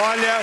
Olha,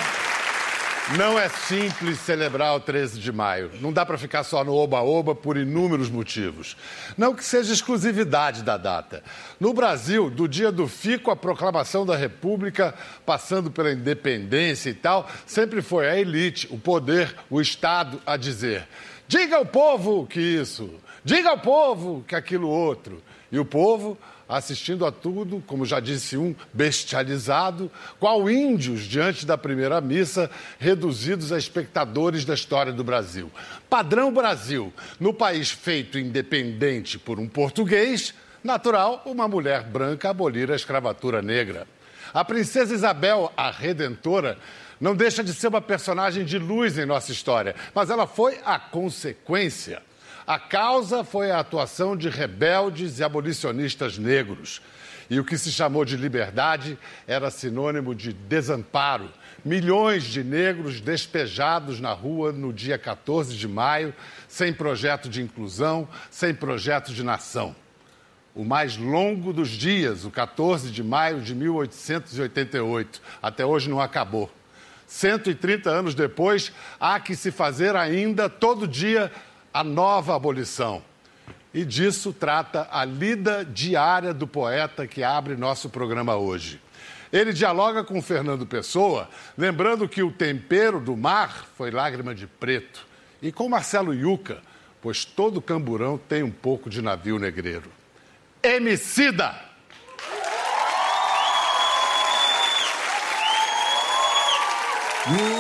não é simples celebrar o 13 de maio. Não dá para ficar só no oba-oba por inúmeros motivos. Não que seja exclusividade da data. No Brasil, do dia do Fico à proclamação da República, passando pela independência e tal, sempre foi a elite, o poder, o Estado a dizer: diga ao povo que isso, diga ao povo que aquilo outro. E o povo assistindo a tudo, como já disse um, bestializado, qual índios diante da primeira missa, reduzidos a espectadores da história do Brasil. Padrão Brasil, no país feito independente por um português, natural uma mulher branca abolir a escravatura negra. A princesa Isabel, a redentora, não deixa de ser uma personagem de luz em nossa história, mas ela foi a consequência. A causa foi a atuação de rebeldes e abolicionistas negros. E o que se chamou de liberdade era sinônimo de desamparo. Milhões de negros despejados na rua no dia 14 de maio, sem projeto de inclusão, sem projeto de nação. O mais longo dos dias, o 14 de maio de 1888, até hoje não acabou. 130 anos depois, há que se fazer ainda todo dia a nova abolição. E disso trata a lida diária do poeta que abre nosso programa hoje. Ele dialoga com Fernando Pessoa, lembrando que o tempero do mar foi lágrima de preto, e com Marcelo Yuca, pois todo camburão tem um pouco de navio negreiro. Emicida! Uh!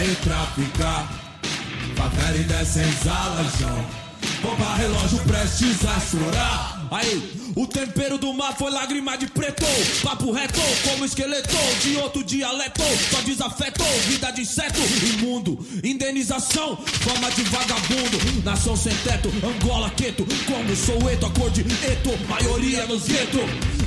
Negreiros a retraficar. Favela e descens alajão. Bomba relógio prestes a estourar. Aí, o tempero do mar foi lágrima de preto. Papo reto, como esqueleto de outro dialeto. Só desafetou, vida de inseto imundo. Indenização, forma de vagabundo. Nação sem teto, Angola, Queto. Como sou eto, a cor de eto. Maioria nos gueto.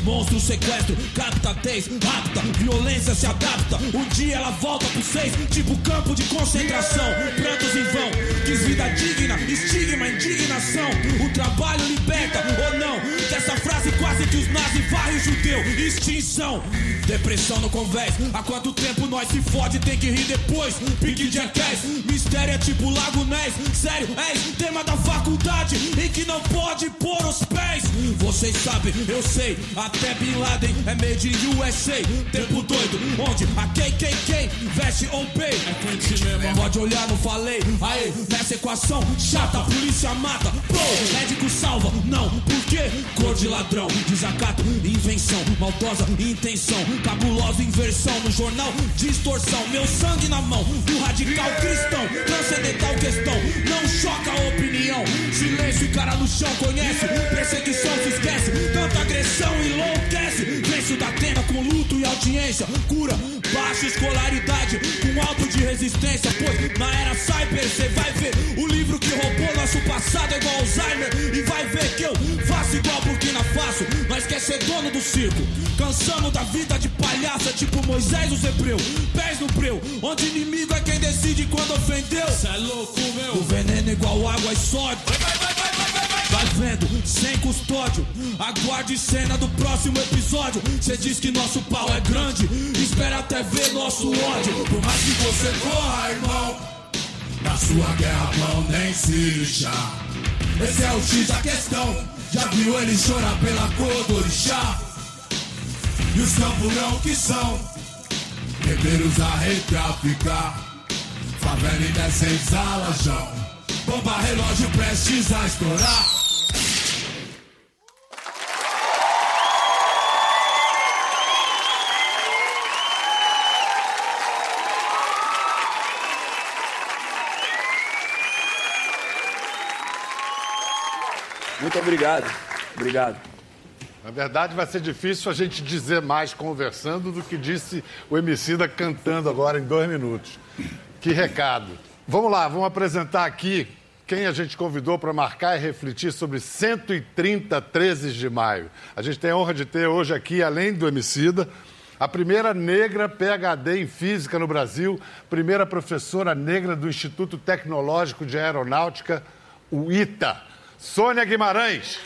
Monstro, sequestro, captatez, rapta. Violência se adapta. Um dia ela volta pro seis, tipo campo de concentração. Prantos em vão, quis vida digna, estigma, indignação. O trabalho liberta ou não? Dessa frase quase que os nazis judeu. Extinção, depressão no convés. Há quanto tempo nós se fode, tem que rir depois. Pique de Jackass, mistério é tipo Lago Ness. Sério, é tema da faculdade em que não pode pôr os pés. Vocês sabem, eu sei, até Bin Laden é made in USA. Tempo doido, onde a KKK veste on pay. É pode olhar, não falei. Aí, nessa equação chata, polícia mata. Pro, médico salva, não, por quê? Cor de ladrão, desacato, invenção, maldosa intenção, cabulosa inversão no jornal, distorção. Meu sangue na mão do radical cristão, transcendental questão, não choca a opinião. Silêncio e cara no chão, conhece, perseguição se esquece, tanta agressão enlouquece. Venço da tenda com luto e cura, baixa escolaridade, com alto de resistência. Pois na era cyber cê vai ver o livro que roubou nosso passado é igual Alzheimer, e vai ver que eu faço igual Burkina Faso. Nós quer ser dono do circo, cansamos da vida de palhaça, tipo Moisés os Hebreu. Pés no breu, onde inimigo é quem decide quando ofendeu. Cê é louco, meu. O veneno é igual água e sódio. Vendo, sem custódio. Aguarde cena do próximo episódio. Cê diz que nosso pau é grande. Espera até ver nosso ódio. Por mais que você corra, irmão. Na sua guerra, pão nem se lixar. Esse é o X da questão. Já viu ele chorar pela cor do orixá? E os camburão que são guerreiros a retraficar. Favela e descens alajão. Bomba relógio prestes a estourar. Muito obrigado. Obrigado. Na verdade, vai ser difícil a gente dizer mais conversando do que disse o Emicida cantando agora em dois minutos. Que recado. Vamos lá, vamos apresentar aqui quem a gente convidou para marcar e refletir sobre 130 13 de maio. A gente tem a honra de ter hoje aqui, além do Emicida, a primeira negra PhD em física no Brasil, primeira professora negra do Instituto Tecnológico de Aeronáutica, o ITA, Sônia Guimarães.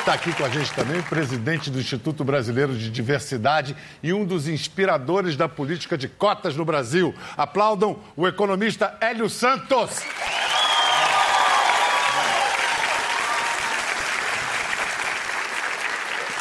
Está aqui com a gente também o presidente do Instituto Brasileiro de Diversidade e um dos inspiradores da política de cotas no Brasil. Aplaudam o economista Hélio Santos.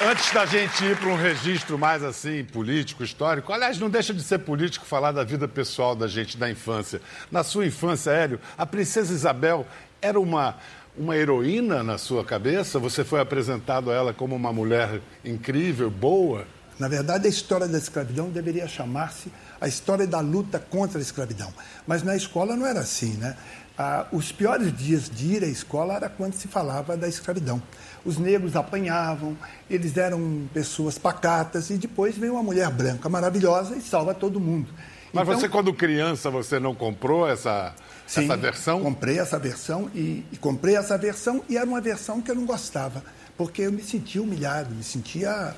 Antes da gente ir para um registro mais assim, político, histórico, aliás, não deixa de ser político falar da vida pessoal da gente, da infância. Na sua infância, Hélio, a princesa Isabel era uma uma heroína na sua cabeça? Você foi apresentado a ela como uma mulher incrível, boa? Na verdade, a história da escravidão deveria chamar-se a história da luta contra a escravidão. Mas na escola não era assim, né? Ah, os piores dias de ir à escola era quando se falava da escravidão. Os negros apanhavam, eles eram pessoas pacatas e depois veio uma mulher branca maravilhosa e salva todo mundo. Mas então, você, quando criança, você não comprou essa, sim, essa versão? comprei essa versão e, e, comprei essa versão e era uma versão que eu não gostava, porque eu me sentia humilhado, me sentia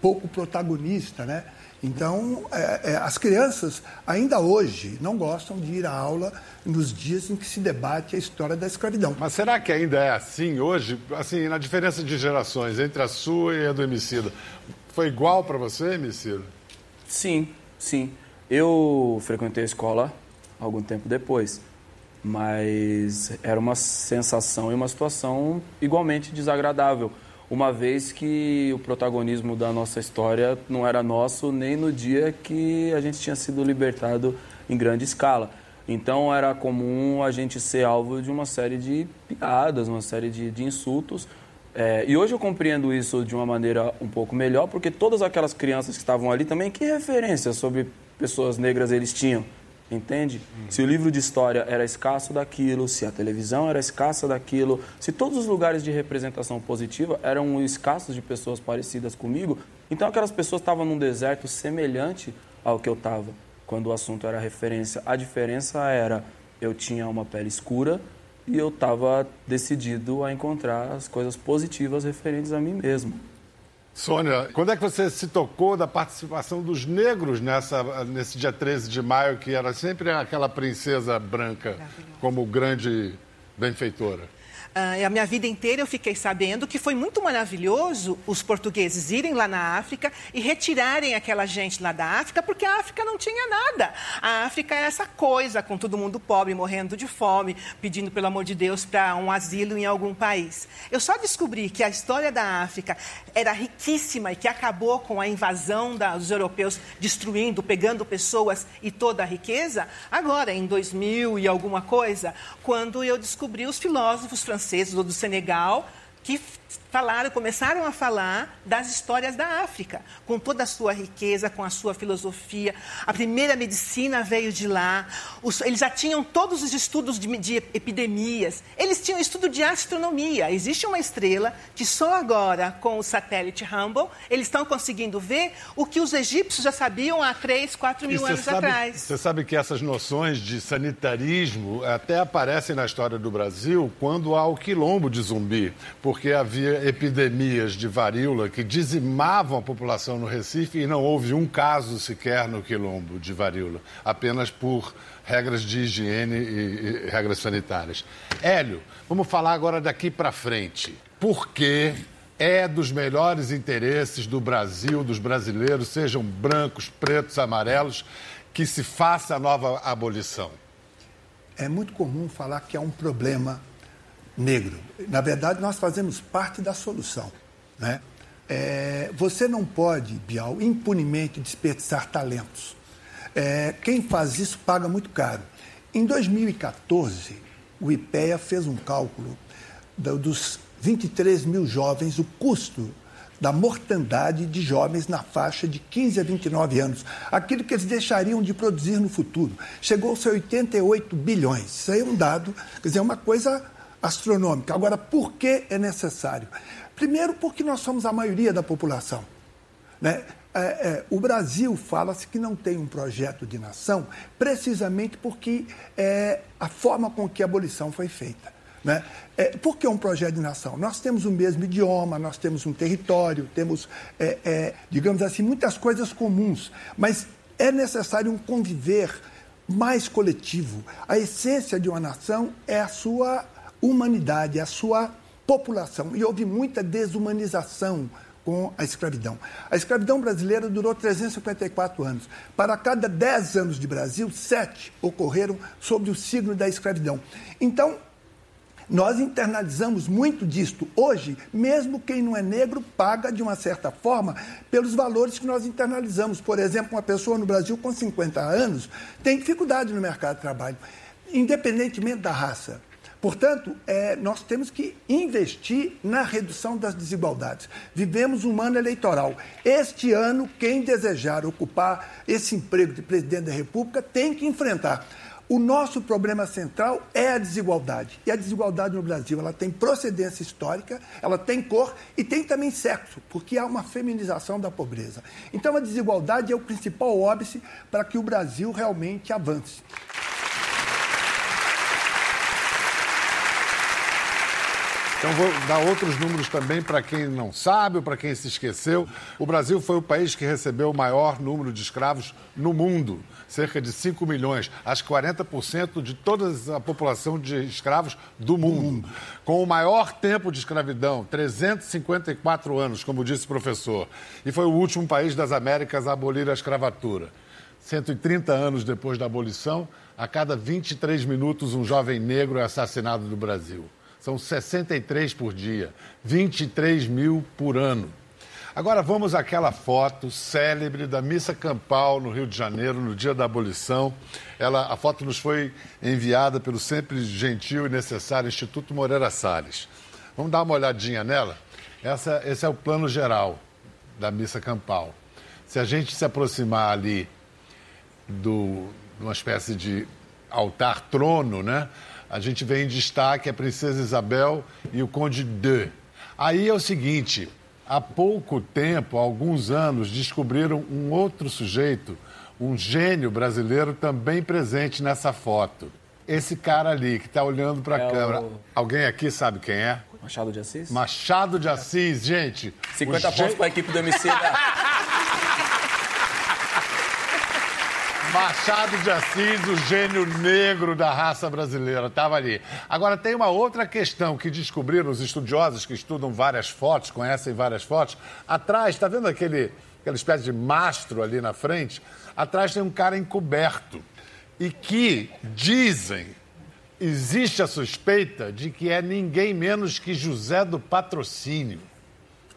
pouco protagonista, né? Então, é, é, as crianças ainda hoje não gostam de ir à aula nos dias em que se debate a história da escravidão. Mas será que ainda é assim hoje? Assim, na diferença de gerações entre a sua e a do Emicida, foi igual para você, Emicida? Sim, sim. Eu frequentei a escola algum tempo depois, mas era uma sensação e uma situação igualmente desagradável, uma vez que o protagonismo da nossa história não era nosso nem no dia que a gente tinha sido libertado em grande escala. Então era comum a gente ser alvo de uma série de piadas, uma série de, de insultos. É, e hoje eu compreendo isso de uma maneira um pouco melhor, porque todas aquelas crianças que estavam ali também, que referência sobre pessoas negras eles tinham, entende? Se o livro de história era escasso daquilo, se a televisão era escassa daquilo, se todos os lugares de representação positiva eram escassos de pessoas parecidas comigo, então aquelas pessoas estavam num deserto semelhante ao que eu estava quando o assunto era referência. A diferença era eu tinha uma pele escura e eu estava decidido a encontrar as coisas positivas referentes a mim mesmo. Sônia, quando é que você se tocou da participação dos negros nessa, nesse dia 13 de maio, que era sempre aquela princesa branca como grande benfeitora? Uh, a minha vida inteira eu fiquei sabendo que foi muito maravilhoso os portugueses irem lá na África e retirarem aquela gente lá da África, porque a África não tinha nada. A África é essa coisa, com todo mundo pobre, morrendo de fome, pedindo, pelo amor de Deus, para um asilo em algum país. Eu só descobri que a história da África era riquíssima e que acabou com a invasão dos europeus, destruindo, pegando pessoas e toda a riqueza, agora, em 2000 e alguma coisa, quando eu descobri os filósofos franceses franceses ou do Senegal que falaram, começaram a falar das histórias da África, com toda a sua riqueza, com a sua filosofia. A primeira medicina veio de lá. Os, eles já tinham todos os estudos de, de, epidemias. Eles tinham estudo de astronomia. Existe uma estrela que só agora, com o satélite Hubble, eles estão conseguindo ver o que os egípcios já sabiam há 3, 4 mil anos sabe, atrás. Você sabe que essas noções de sanitarismo até aparecem na história do Brasil quando há o quilombo de zumbi, porque havia epidemias de varíola que dizimavam a população no Recife e não houve um caso sequer no quilombo de varíola, apenas por regras de higiene e, e regras sanitárias. Hélio, vamos falar agora daqui para frente. Por que é dos melhores interesses do Brasil, dos brasileiros, sejam brancos, pretos, amarelos, que se faça a nova abolição? É muito comum falar que é um problema negro. Na verdade, nós fazemos parte da solução. Né? É, você não pode, Bial, impunemente desperdiçar talentos. É, quem faz isso paga muito caro. Em 2014, o IPEA fez um cálculo dos 23 mil jovens, o custo da mortandade de jovens na faixa de 15 a 29 anos, aquilo que eles deixariam de produzir no futuro. Chegou-se a 88 bilhões. Isso aí é um dado, quer dizer, é uma coisa astronômica. Agora, por que é necessário? Primeiro, porque nós somos a maioria da população. Né? É, é, o Brasil fala-se que não tem um projeto de nação, precisamente porque é a forma com que a abolição foi feita. Né? É, por que um projeto de nação? Nós temos o mesmo idioma, nós temos um território, temos, é, é, digamos assim, muitas coisas comuns, mas é necessário um conviver mais coletivo. A essência de uma nação é a sua humanidade, a sua população. E houve muita desumanização com a escravidão. A escravidão brasileira durou 354 anos. Para cada 10 anos de Brasil, sete ocorreram sob o signo da escravidão. Então, nós internalizamos muito disto. Hoje, mesmo quem não é negro paga, de uma certa forma, pelos valores que nós internalizamos. Por exemplo, uma pessoa no Brasil com 50 anos tem dificuldade no mercado de trabalho, independentemente da raça. Portanto, é, nós temos que investir na redução das desigualdades. Vivemos um ano eleitoral. Este ano, quem desejar ocupar esse emprego de presidente da República tem que enfrentar. O nosso problema central é a desigualdade. E a desigualdade no Brasil, ela tem procedência histórica, ela tem cor e tem também sexo, porque há uma feminização da pobreza. Então a desigualdade é o principal óbice para que o Brasil realmente avance. Então vou dar outros números também para quem não sabe ou para quem se esqueceu. O Brasil foi o país que recebeu o maior número de escravos no mundo, cerca de 5 milhões, acho que 40% de toda a população de escravos do mundo. Com o maior tempo de escravidão, 354 anos, como disse o professor. E foi o último país das Américas a abolir a escravatura. 130 anos depois da abolição, a cada 23 minutos um jovem negro é assassinado no Brasil. São 63 por dia, 23 mil por ano. Agora vamos àquela foto célebre da missa campal no Rio de Janeiro, no dia da abolição. Ela, a foto nos foi enviada pelo sempre gentil e necessário Instituto Moreira Salles. Vamos dar uma olhadinha nela? Essa, esse é o plano geral da missa campal. Se a gente se aproximar ali do, de uma espécie de altar-trono, né? A gente vê em destaque a Princesa Isabel e o Conde de. Aí é o seguinte: há pouco tempo, há alguns anos, descobriram um outro sujeito, um gênio brasileiro também presente nessa foto. Esse cara ali que está olhando para a é câmera. O... Alguém aqui sabe quem é? Machado de Assis? Machado de Assis, gente. 50 pontos para a equipe do MC. Da... Machado de Assis, o gênio negro da raça brasileira, estava ali. Agora, tem uma outra questão que descobriram os estudiosos que estudam várias fotos, conhecem várias fotos. Atrás, está vendo aquele, aquela espécie de mastro ali na frente? Atrás tem um cara encoberto. E que dizem, existe a suspeita de que é ninguém menos que José do Patrocínio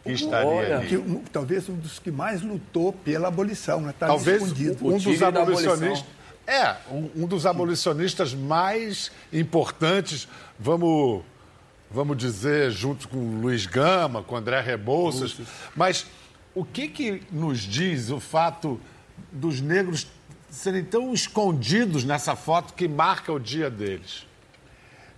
que estaria Olha, ali. Que, talvez um dos que mais lutou pela abolição, né? Tá talvez escondido. um dos abolicionistas. É, um, um, dos abolicionistas mais importantes, vamos, vamos dizer, junto com Luiz Gama, com André Rebouças. Mas o que, que nos diz o fato dos negros serem tão escondidos nessa foto que marca o dia deles?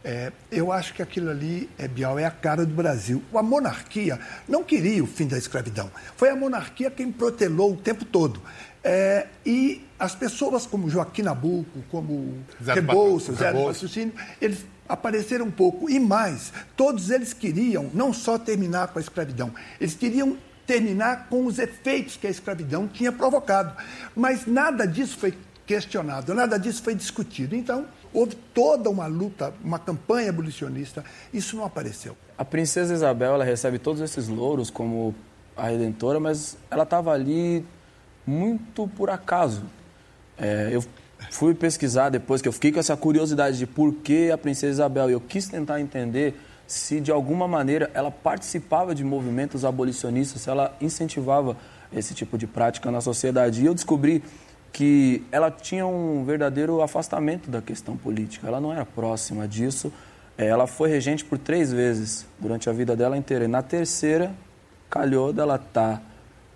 É, eu acho que aquilo ali, é, Bial, é a cara do Brasil. A monarquia não queria o fim da escravidão. Foi a monarquia quem protelou o tempo todo. É, e as pessoas como Joaquim Nabuco, como Zé Rebouças, Zé eles apareceram um pouco. E mais, todos eles queriam não só terminar com a escravidão, eles queriam terminar com os efeitos que a escravidão tinha provocado. Mas nada disso foi questionado, nada disso foi discutido. Então, houve toda uma luta, uma campanha abolicionista, isso não apareceu. A princesa Isabel, ela recebe todos esses louros como a redentora, mas ela estava ali muito por acaso. É, eu fui pesquisar depois, que eu fiquei com essa curiosidade de por que a princesa Isabel, e eu quis tentar entender se de alguma maneira ela participava de movimentos abolicionistas, se ela incentivava esse tipo de prática na sociedade. E eu descobri que ela tinha um verdadeiro afastamento da questão política. Ela não era próxima disso. É, ela foi regente por três vezes durante a vida dela inteira. E na terceira, calhou dela estar tá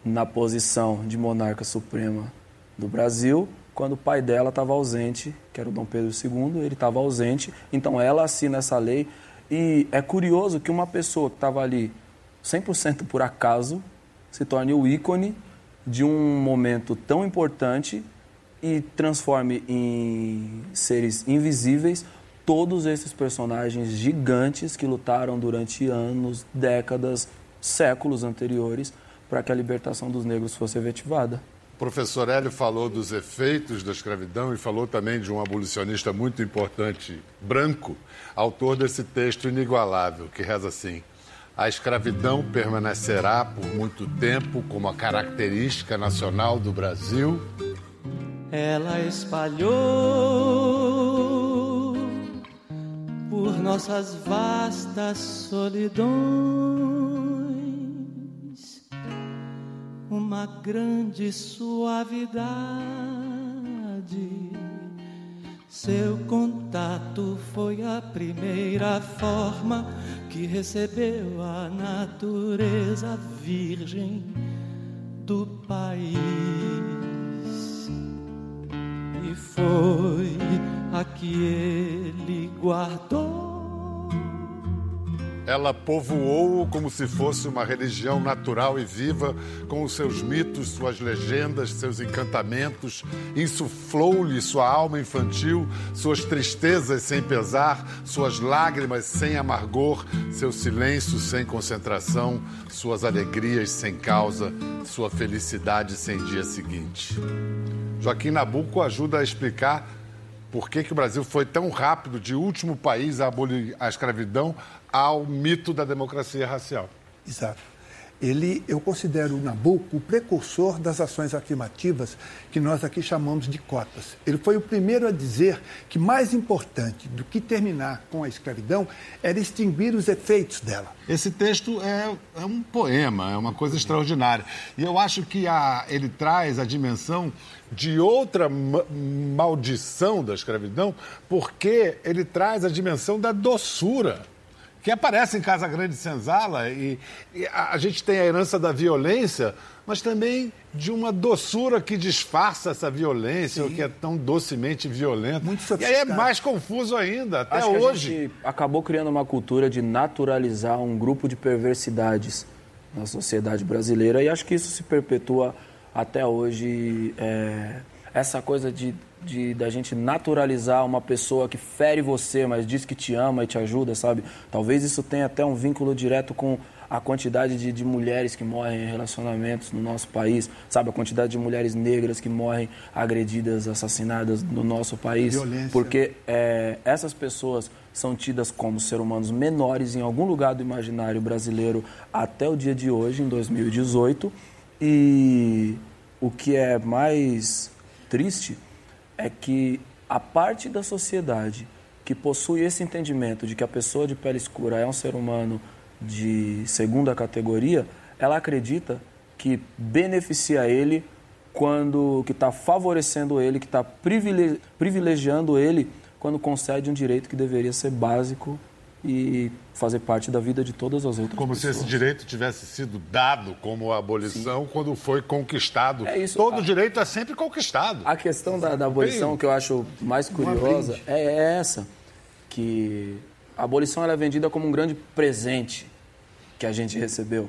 na posição de monarca suprema do Brasil quando o pai dela estava ausente, que era o Dom Pedro II, ele estava ausente, então ela assina essa lei. E é curioso que uma pessoa que estava ali 100% por acaso se torne o ícone de um momento tão importante e transforme em seres invisíveis todos esses personagens gigantes que lutaram durante anos, décadas, séculos anteriores para que a libertação dos negros fosse efetivada. O professor Hélio falou dos efeitos da escravidão e falou também de um abolicionista muito importante, branco, autor desse texto inigualável, que reza assim: A escravidão permanecerá por muito tempo como a característica nacional do Brasil. Ela espalhou por nossas vastas solidões uma grande suavidade. Seu contato foi a primeira forma que recebeu a natureza virgem do país. E foi a que ele guardou ela povoou-o como se fosse uma religião natural e viva, com os seus mitos, suas legendas, seus encantamentos, insuflou-lhe sua alma infantil, suas tristezas sem pesar, suas lágrimas sem amargor, seu silêncio sem concentração, suas alegrias sem causa, sua felicidade sem dia seguinte. Joaquim Nabuco ajuda a explicar por que, que o Brasil foi tão rápido de último país a abolir a escravidão ao mito da democracia racial. Exato. Ele, eu considero o Nabucco o precursor das ações afirmativas que nós aqui chamamos de cotas. Ele foi o primeiro a dizer que mais importante do que terminar com a escravidão era extinguir os efeitos dela. Esse texto é, é um poema, é uma coisa extraordinária. E eu acho que a, ele traz a dimensão de outra maldição da escravidão, porque ele traz a dimensão da doçura que aparece em Casa Grande Senzala e, e a, a, gente tem a herança da violência, mas também de uma doçura que disfarça essa violência, Sim. que é tão docemente violenta. Muito e aí é mais confuso ainda, até Acho hoje. A gente acabou criando uma cultura de naturalizar um grupo de perversidades na sociedade brasileira e acho que isso se perpetua até hoje. É, essa coisa de de da gente naturalizar uma pessoa que fere você, mas diz que te ama e te ajuda, sabe? Talvez isso tenha até um vínculo direto com a quantidade de, de, mulheres que morrem em relacionamentos no nosso país, sabe? A quantidade de mulheres negras que morrem agredidas, assassinadas no nosso país. Violência. Porque é, essas pessoas são tidas como ser humanos menores em algum lugar do imaginário brasileiro até o dia de hoje, em 2018. E o que é mais triste é que a parte da sociedade que possui esse entendimento de que a pessoa de pele escura é um ser humano de segunda categoria, ela acredita que beneficia ele quando que está favorecendo ele, que está privilegiando ele quando concede um direito que deveria ser básico e fazer parte da vida de todas as outras como pessoas. se esse direito tivesse sido dado como abolição Sim. quando foi conquistado. É isso. Todo a... direito é sempre conquistado. A questão da, da abolição que eu acho mais curiosa é essa, que a abolição é vendida como um grande presente que a gente recebeu.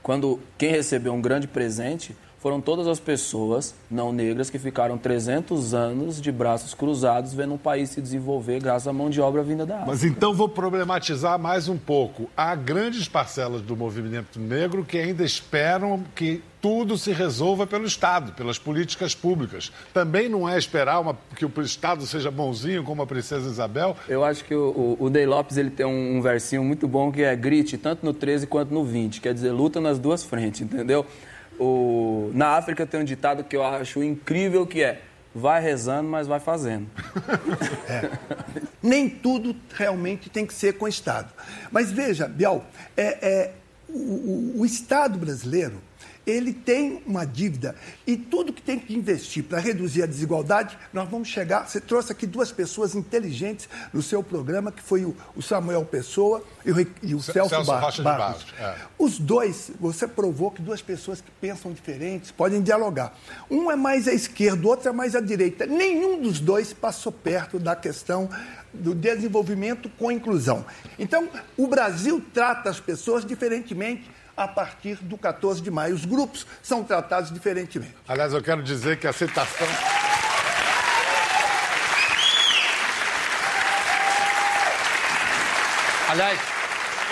Quando quem recebeu um grande presente foram todas as pessoas não negras que ficaram 300 anos de braços cruzados vendo um país se desenvolver graças à mão de obra vinda da África. Mas então vou problematizar mais um pouco. Há grandes parcelas do movimento negro que ainda esperam que tudo se resolva pelo Estado, pelas políticas públicas. Também não é esperar uma, que o Estado seja bonzinho como a princesa Isabel? Eu acho que o, o, o Ney Lopes ele tem um, um versinho muito bom que é grite tanto no 13 quanto no 20, quer dizer, luta nas duas frentes, entendeu? O, na África tem um ditado que eu acho incrível que é vai rezando, mas vai fazendo. É. Nem tudo realmente tem que ser com o Estado. Mas veja, Biel, é, é o, o, Estado brasileiro ele tem uma dívida e tudo que tem que investir para reduzir a desigualdade, nós vamos chegar. Você trouxe aqui duas pessoas inteligentes no seu programa, que foi o, o Samuel Pessoa e o, e o Celso, Celso Bar Rocha Barros. Barros, é. Os dois, você provou que duas pessoas que pensam diferentes podem dialogar. Um é mais à esquerda, o outro é mais à direita. Nenhum dos dois passou perto da questão do desenvolvimento com inclusão. Então, o Brasil trata as pessoas diferentemente a partir do 14 de maio. Os grupos são tratados diferentemente. Aliás, eu quero dizer que a citação. Aliás,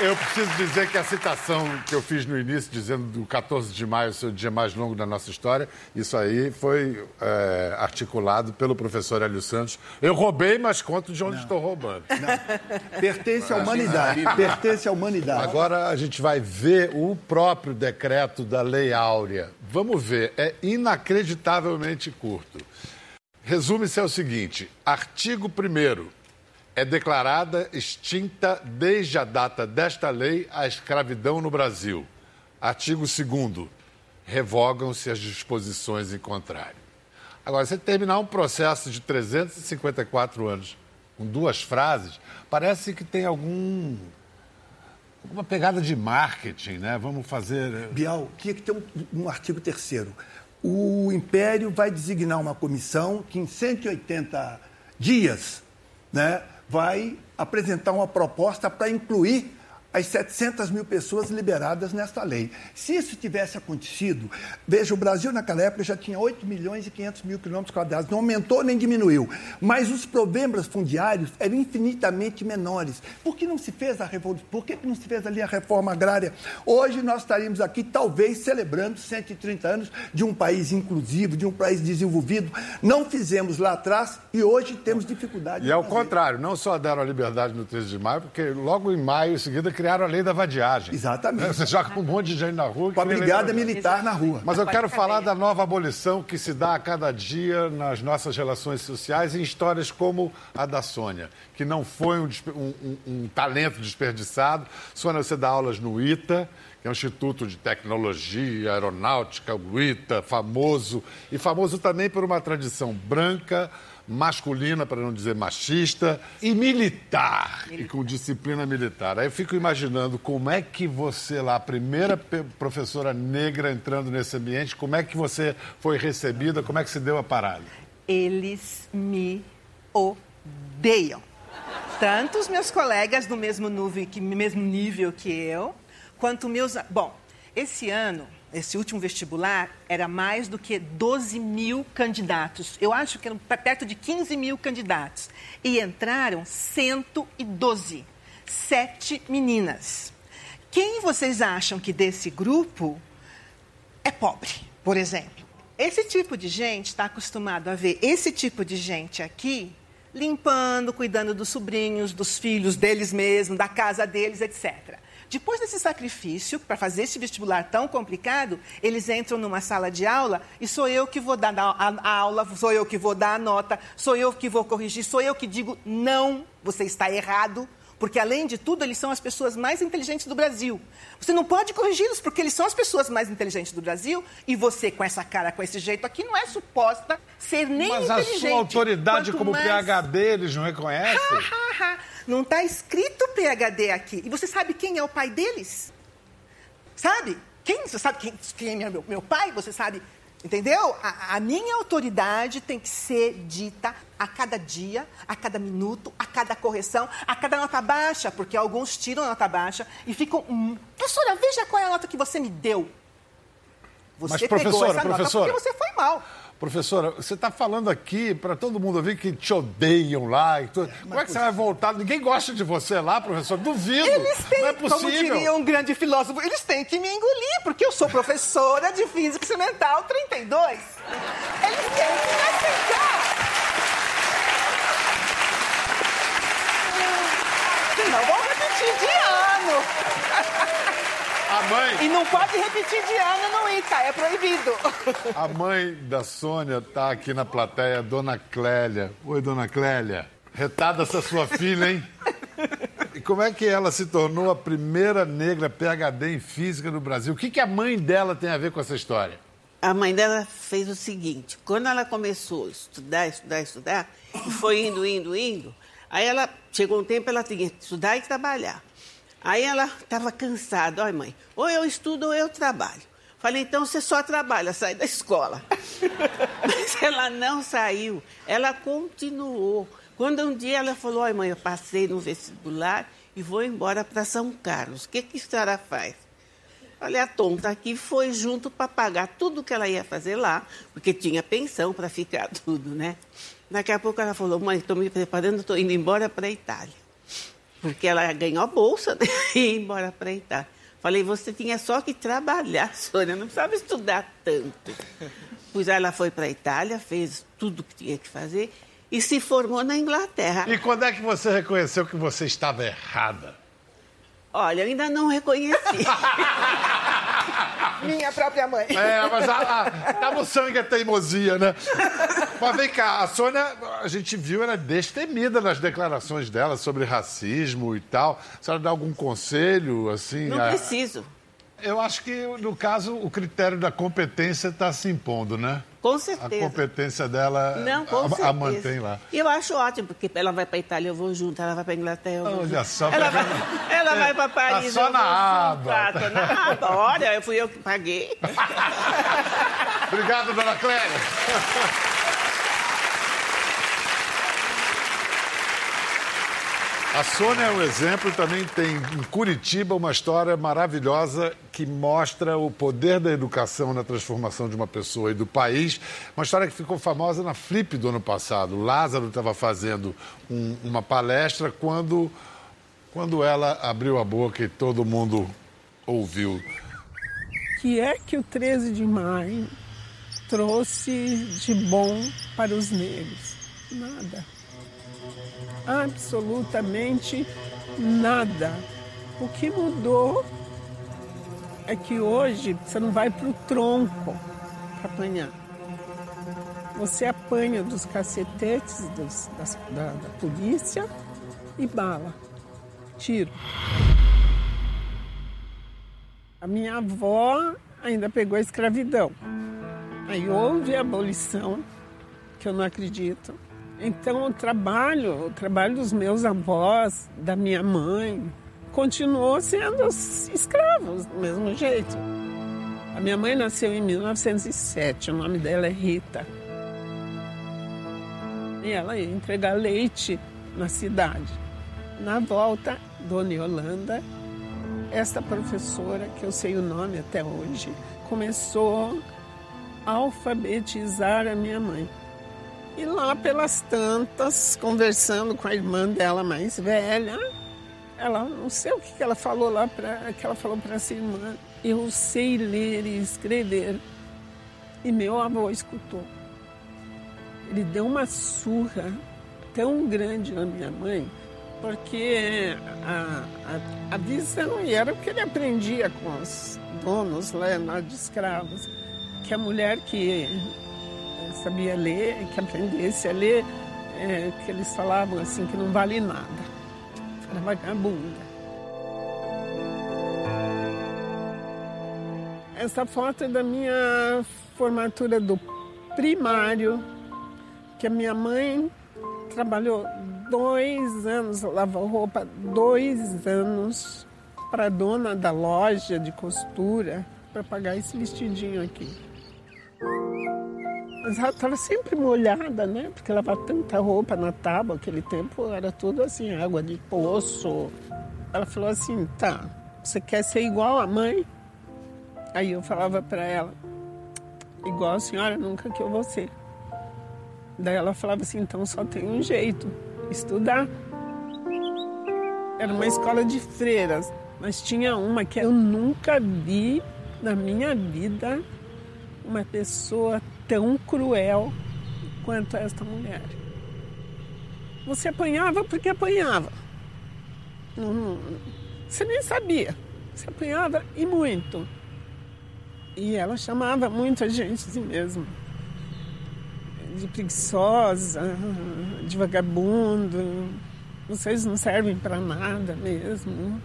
eu preciso dizer que a citação que eu fiz no início, dizendo do 14 de maio ser o dia mais longo da nossa história, isso aí foi é, articulado pelo professor Hélio Santos. Eu roubei, mas conto de onde estou roubando. Pertence à humanidade. Pertence à humanidade. Agora a gente vai ver o próprio decreto da Lei Áurea. Vamos ver, é inacreditavelmente curto. Resume-se ao seguinte: artigo 1 é declarada extinta desde a data desta lei a escravidão no Brasil. Artigo 2 revogam-se as disposições em contrário. Agora, você terminar um processo de 354 anos com duas frases, parece que tem algum alguma pegada de marketing, né? Vamos fazer Bial, tinha que ter um, um artigo terceiro. O Império vai designar uma comissão que em 180 dias né, vai apresentar uma proposta para incluir as 700 mil pessoas liberadas nesta lei. Se isso tivesse acontecido, veja, o Brasil naquela época já tinha 8 milhões e 500 mil quilômetros quadrados, não aumentou nem diminuiu, mas os problemas fundiários eram infinitamente menores. Por que não se fez a revolução? Por que não se fez ali a reforma agrária? Hoje nós estaríamos aqui, talvez, celebrando 130 anos de um país inclusivo, de um país desenvolvido. Não fizemos lá atrás e hoje temos dificuldade. E ao fazer. contrário, não só deram a liberdade no 13 de maio, porque logo em maio em seguida criaram a lei da vadiagem. Exatamente. Você joga um monte de gente na rua. Com a brigada militar na rua. Mas eu quero falar da nova abolição que se dá a cada dia nas nossas relações sociais em histórias como a da Sônia, que não foi um, um- um- um talento desperdiçado. Sônia, você dá aulas no ITA, que é um Instituto de Tecnologia Aeronáutica, o ITA, famoso, e famoso também por uma tradição branca, masculina, para não dizer machista, e militar, e com disciplina militar. Aí eu fico imaginando como é que você lá, a primeira professora negra entrando nesse ambiente, como é que você foi recebida, como é que se deu a parada? Eles me odeiam. Tanto os meus colegas do mesmo nível que, mesmo nível que eu, quanto meus. Bom, esse ano, esse último vestibular, era mais do que 12 mil candidatos. Eu acho que eram pe- perto de 15 mil candidatos. E entraram 112. Sete meninas. Quem vocês acham que desse grupo é pobre, por exemplo. Esse tipo de gente está acostumado a ver esse tipo de gente aqui limpando, cuidando dos sobrinhos, dos filhos deles mesmos, da casa deles, etc. Depois desse sacrifício, para fazer esse vestibular tão complicado, eles entram numa sala de aula e sou eu que vou dar a, a aula, sou eu que vou dar a nota, sou eu que vou corrigir, sou eu que digo não, você está errado, porque, além de tudo, eles são as pessoas mais inteligentes do Brasil. Você não pode corrigi-los, porque eles são as pessoas mais inteligentes do Brasil. E você, com essa cara, com esse jeito aqui, não é suposta ser nem Mas a inteligente. sua autoridade Quanto como mais... PHD, eles não reconhecem? Não está escrito PHD aqui. E você sabe quem é o pai deles? Sabe? Quem? Você sabe quem, quem é meu, meu pai? Você sabe? Entendeu? A, a minha autoridade tem que ser dita a cada dia, a cada minuto, a cada correção, a cada nota baixa, porque alguns tiram a nota baixa e ficam. Hum, professora, veja qual é a nota que você me deu. Você Mas, pegou essa professora. nota porque você foi mal. Professora, você está falando aqui para todo mundo ouvir que te odeiam lá. E tudo. Como é que você vai voltar? Ninguém gosta de você lá, professor. Duvido. Eles têm, não é como possível. diria um grande filósofo, eles têm que me engolir, porque eu sou professora de Física Experimental 32. Eles têm que me aceitar. Senão vão repetir de ano. A mãe, E não pode repetir de ano no ITA, é proibido. a mãe da Sônia está aqui na plateia, Dona Clélia. Oi, Dona Clélia. Retada essa sua filha, hein? E como é que ela se tornou a primeira negra PhD em física no Brasil? O que, que a mãe dela tem a ver com essa história? A mãe dela fez o seguinte: quando ela começou a estudar, estudar, estudar, e foi indo, indo, indo, aí ela chegou um tempo ela tinha que estudar e trabalhar. Aí ela estava cansada, olha mãe, ou eu estudo ou eu trabalho. Falei, então você só trabalha, sai da escola. Mas ela não saiu, ela continuou. Quando um dia ela falou, olha mãe, eu passei no vestibular e vou embora para São Carlos. O que, que a senhora faz? Falei, a tonta aqui foi junto para pagar tudo que ela ia fazer lá, porque tinha pensão para ficar tudo, né? Daqui a pouco ela falou, mãe, estou me preparando, estou indo embora para a Itália. Porque ela ganhou a bolsa né? e ia embora para a Itália. Falei, você tinha só que trabalhar, Sônia, não precisava estudar tanto. Pois ela foi para a Itália, fez tudo o que tinha que fazer e se formou na Inglaterra. E quando é que você reconheceu que você estava errada? Olha, eu ainda não reconheci. Minha própria mãe. É, mas a, a, tá no sangue a teimosia, né? Mas vem cá, a Sônia, a gente viu, ela é destemida nas declarações dela sobre racismo e tal. A senhora dá algum conselho, assim? Não a- preciso. Eu acho que, no caso, o critério da competência está se impondo, né? Com A certeza. competência dela Não, com a, certeza. a mantém lá. E eu acho ótimo, porque ela vai para Itália, eu vou junto. Ela vai para Inglaterra, eu vou Olha junto. só, ela tá vai, ela vai para Paris, Tá só eu na vou aba. junto. Tá, na aba. Olha, eu fui eu que paguei. Obrigado, dona Clélia. A Sônia é um exemplo, também tem em Curitiba uma história maravilhosa que mostra o poder da educação na transformação de uma pessoa e do país. Uma história que ficou famosa na Flip do ano passado. Lázaro estava fazendo um- uma palestra quando, quando ela abriu a boca e todo mundo ouviu. que é que o 13 de maio trouxe de bom para os negros? Nada. Absolutamente nada. O que mudou é que hoje você não vai para o tronco para apanhar. Você apanha dos cacetetes dos- das- da, da polícia e bala, tiro. A minha avó ainda pegou a escravidão. Aí houve a abolição, que eu não acredito. Então o trabalho, o trabalho dos meus avós, da minha mãe, continuou sendo os escravos do mesmo jeito. A minha mãe nasceu em 1907, o nome dela é Rita. E ela ia entregar leite na cidade. Na volta, Dona Yolanda esta professora, que eu sei o nome até hoje, começou a alfabetizar a minha mãe. E lá pelas tantas, conversando com a irmã dela mais velha, ela não sei o que ela falou lá para que ela falou para essa irmã. Eu sei ler e escrever. E meu avô escutou. Ele deu uma surra tão grande na minha mãe porque a, a, a visão, e era o que ele aprendia com os donos lá, de escravos, que a mulher que sabia ler, que aprendesse a ler, eh, que eles falavam assim, que não vale nada, era vagabunda. Essa foto é da minha formatura do primário, que a minha mãe trabalhou dois anos, lavou roupa dois anos para a dona da loja de costura para pagar esse vestidinho aqui. Mas ela estava sempre molhada, né? Porque lavar tanta roupa na tábua, aquele tempo era tudo assim, água de poço. Ela falou assim, tá, você quer ser igual a mãe? Aí eu falava para ela, igual a senhora, nunca que eu vou ser. Daí ela falava assim, então só tem um jeito, estudar. Era uma escola de freiras, mas tinha uma que eu nunca vi na minha vida uma pessoa tão cruel quanto esta mulher. Você apanhava porque apanhava. Você nem sabia. Você apanhava e muito. E ela chamava muita gente assim mesmo de preguiçosa, de vagabundo. vocês não servem para nada mesmo.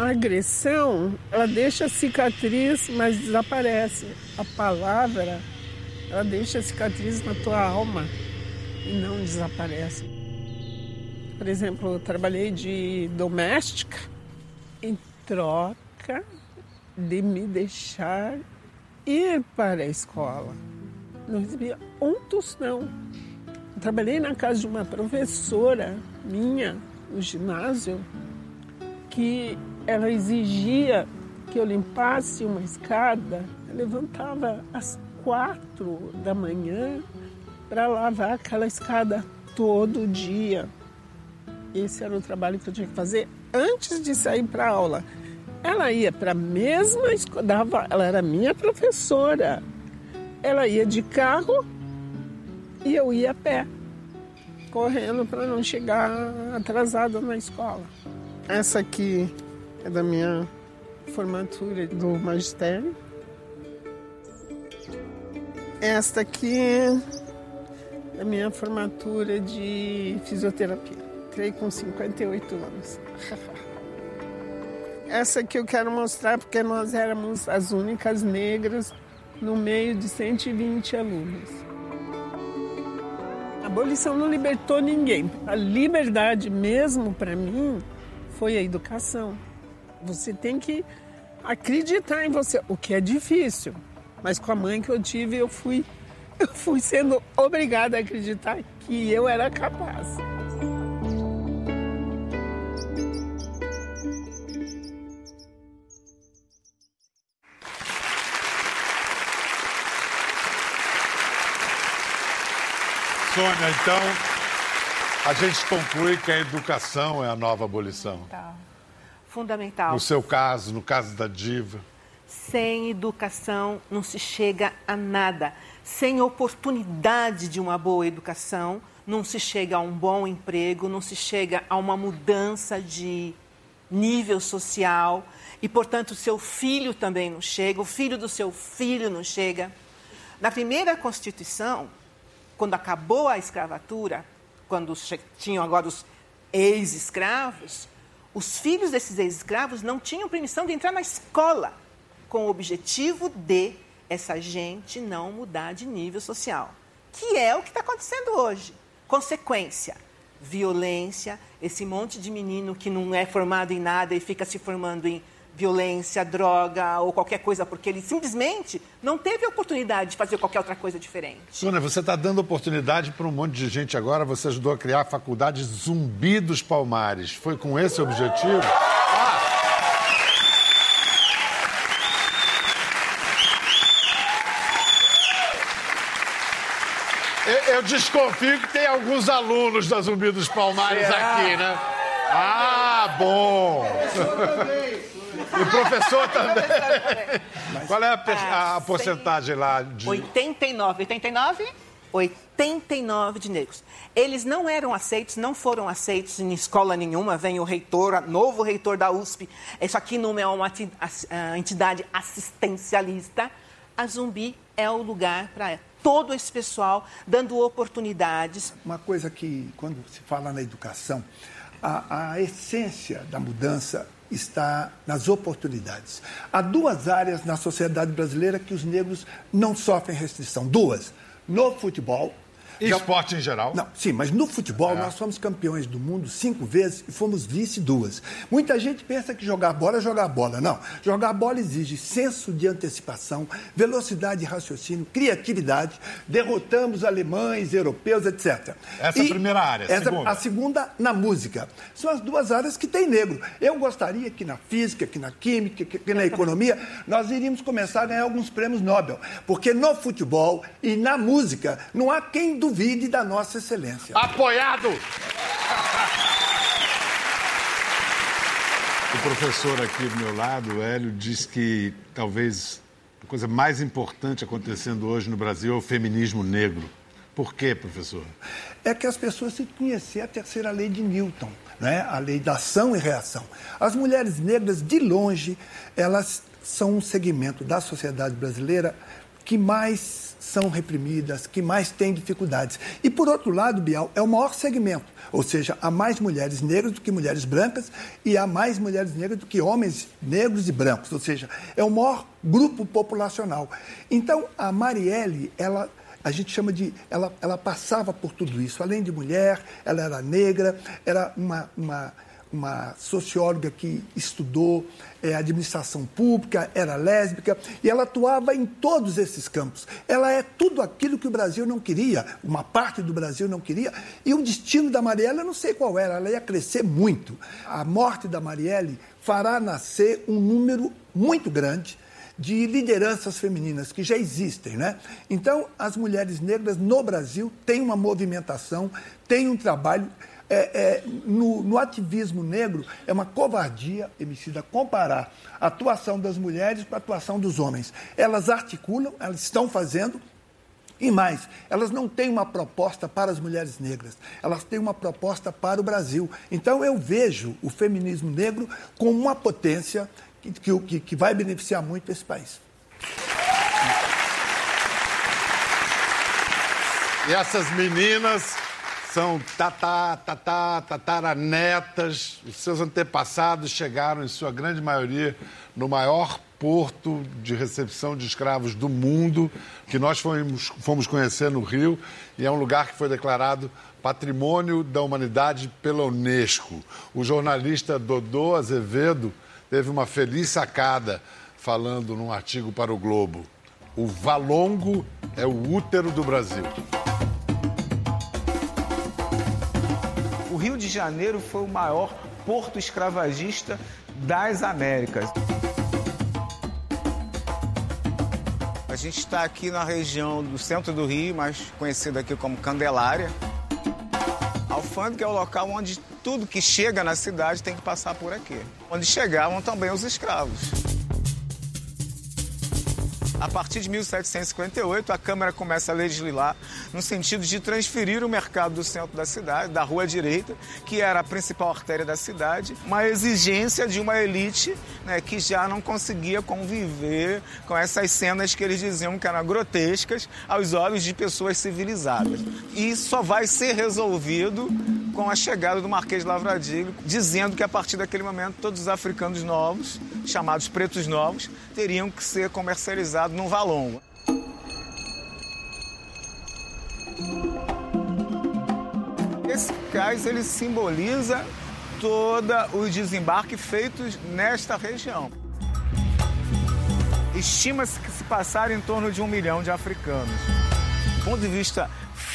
A agressão, ela deixa cicatriz, mas desaparece. A palavra, ela deixa cicatriz na tua alma e não desaparece. Por exemplo, eu trabalhei de doméstica em troca de me deixar ir para a escola. Não recebia um tostão. Trabalhei na casa de uma professora minha, no ginásio, que ela exigia que eu limpasse uma escada. Eu levantava às quatro da manhã para lavar aquela escada todo dia. Esse era o trabalho que eu tinha que fazer antes de sair para aula. Ela ia para a mesma escola, ela era minha professora. Ela ia de carro e eu ia a pé, correndo para não chegar atrasada na escola. Essa aqui é da minha formatura do magistério. Esta aqui é da minha formatura de fisioterapia. Entrei com 58 anos. Essa aqui eu quero mostrar porque nós éramos as únicas negras no meio de 120 alunos. A abolição não libertou ninguém. A liberdade mesmo para mim foi a educação. Você tem que acreditar em você, o que é difícil. Mas com a mãe que eu tive, eu fui eu fui sendo obrigada a acreditar que eu era capaz. Sônia, então, a gente conclui que a educação é a nova abolição. Tá. Fundamental. No seu caso, no caso da diva. Sem educação não se chega a nada. Sem oportunidade de uma boa educação, não se chega a um bom emprego, não se chega a uma mudança de nível social e, portanto, seu filho também não chega, o filho do seu filho não chega. Na primeira Constituição, quando acabou a escravatura, quando tinham agora os ex-escravos, os filhos desses ex-escravos não tinham permissão de entrar na escola, com o objetivo de essa gente não mudar de nível social. Que é o que está acontecendo hoje. Consequência: violência, esse monte de menino que não é formado em nada e fica se formando em violência, droga ou qualquer coisa, porque ele simplesmente não teve oportunidade de fazer qualquer outra coisa diferente. Sônia, você está dando oportunidade para um monte de gente agora. Você ajudou a criar a faculdade Zumbi dos Palmares. Foi com esse objetivo? Eu, eu desconfio que tem alguns alunos da Zumbi dos Palmares Será? aqui, né? Ah, bom! E o professor também. Qual é a, pe- a Ah, porcentagem lá de. 89, 89? 89 de negros. Eles não eram aceitos, não foram aceitos em escola nenhuma. Vem o reitor, novo reitor da USP. Isso aqui não é uma ah, entidade assistencialista. A Zumbi é o lugar para todo esse pessoal, dando oportunidades. Uma coisa que, quando se fala na educação, a, a essência da mudança está nas oportunidades. Há duas áreas na sociedade brasileira que os negros não sofrem restrição. Duas. No futebol. E esporte em geral? Não, sim, mas no futebol nós fomos campeões do mundo cinco vezes e fomos vice duas. Muita gente pensa que jogar bola é jogar bola. Não. Jogar bola exige senso de antecipação, velocidade de raciocínio, criatividade. Derrotamos alemães, europeus, etc. Essa é a primeira área. Essa, Segunda? A segunda, na música. São as duas áreas que tem negro. Eu gostaria que na física, que na química, que, que na economia, nós iríamos começar a ganhar alguns prêmios Nobel. Porque no futebol e na música, não há quem duvide da nossa excelência. Apoiado! O professor aqui do meu lado, o Hélio, diz que talvez a coisa mais importante acontecendo hoje no Brasil é o feminismo negro. Por quê, professor? é que as pessoas se conhecer a terceira lei de Newton, né? a lei da ação e reação. As mulheres negras, de longe, elas são um segmento da sociedade brasileira que mais são reprimidas, que mais têm dificuldades. E, por outro lado, Bial, é o maior segmento, ou seja, há mais mulheres negras do que mulheres brancas e há mais mulheres negras do que homens negros e brancos, ou seja, é o maior grupo populacional. Então, a Marielle, ela a gente chama de. Ela, ela passava por tudo isso. Além de mulher, ela era negra, era uma, uma uma socióloga que estudou é, administração pública, era lésbica, e ela atuava em todos esses campos. Ela é tudo aquilo que o Brasil não queria, uma parte do Brasil não queria, e o destino da Marielle eu não sei qual era, ela ia crescer muito. A morte da Marielle fará nascer um número muito grande de lideranças femininas que já existem, né? Então, as mulheres negras no Brasil têm uma movimentação, têm um trabalho é, é, no, no, ativismo negro é uma covardia, emicida, comparar a atuação das mulheres com a atuação dos homens. Elas articulam, elas estão fazendo, e mais, elas não têm uma proposta para as mulheres negras, elas têm uma proposta para o Brasil. Então eu vejo o feminismo negro como uma potência que, que, que vai beneficiar muito esse país. E essas meninas são tatá, tatá, tataranetas. Os seus antepassados chegaram, em sua grande maioria, no maior porto de recepção de escravos do mundo, que nós fomos, fomos conhecer no Rio, e é um lugar que foi declarado Patrimônio da Humanidade pela Unesco. O jornalista Dodô Azevedo teve uma feliz sacada falando num artigo para o Globo. O Valongo é o útero do Brasil. Rio de Janeiro foi o maior porto escravagista das Américas. A gente está aqui na região do centro do Rio, mais conhecida aqui como Candelária. A alfândega é o local onde tudo que chega na cidade tem que passar por aqui. Onde chegavam também os escravos. A partir de 1758, a Câmara começa a legislar no sentido de transferir o mercado do centro da cidade, da rua direita, que era a principal artéria da cidade, uma exigência de uma elite né, que já não conseguia conviver com essas cenas que eles diziam que eram grotescas aos olhos de pessoas civilizadas. E só vai ser resolvido com a chegada do Marquês de Lavradilho, dizendo que a partir daquele momento todos os africanos novos, chamados pretos novos, teriam que ser comercializados num valongo. Esse cais ele simboliza todo o desembarque feitos nesta região. Estima-se que se passaram em torno de um milhão de africanos. Do ponto de vista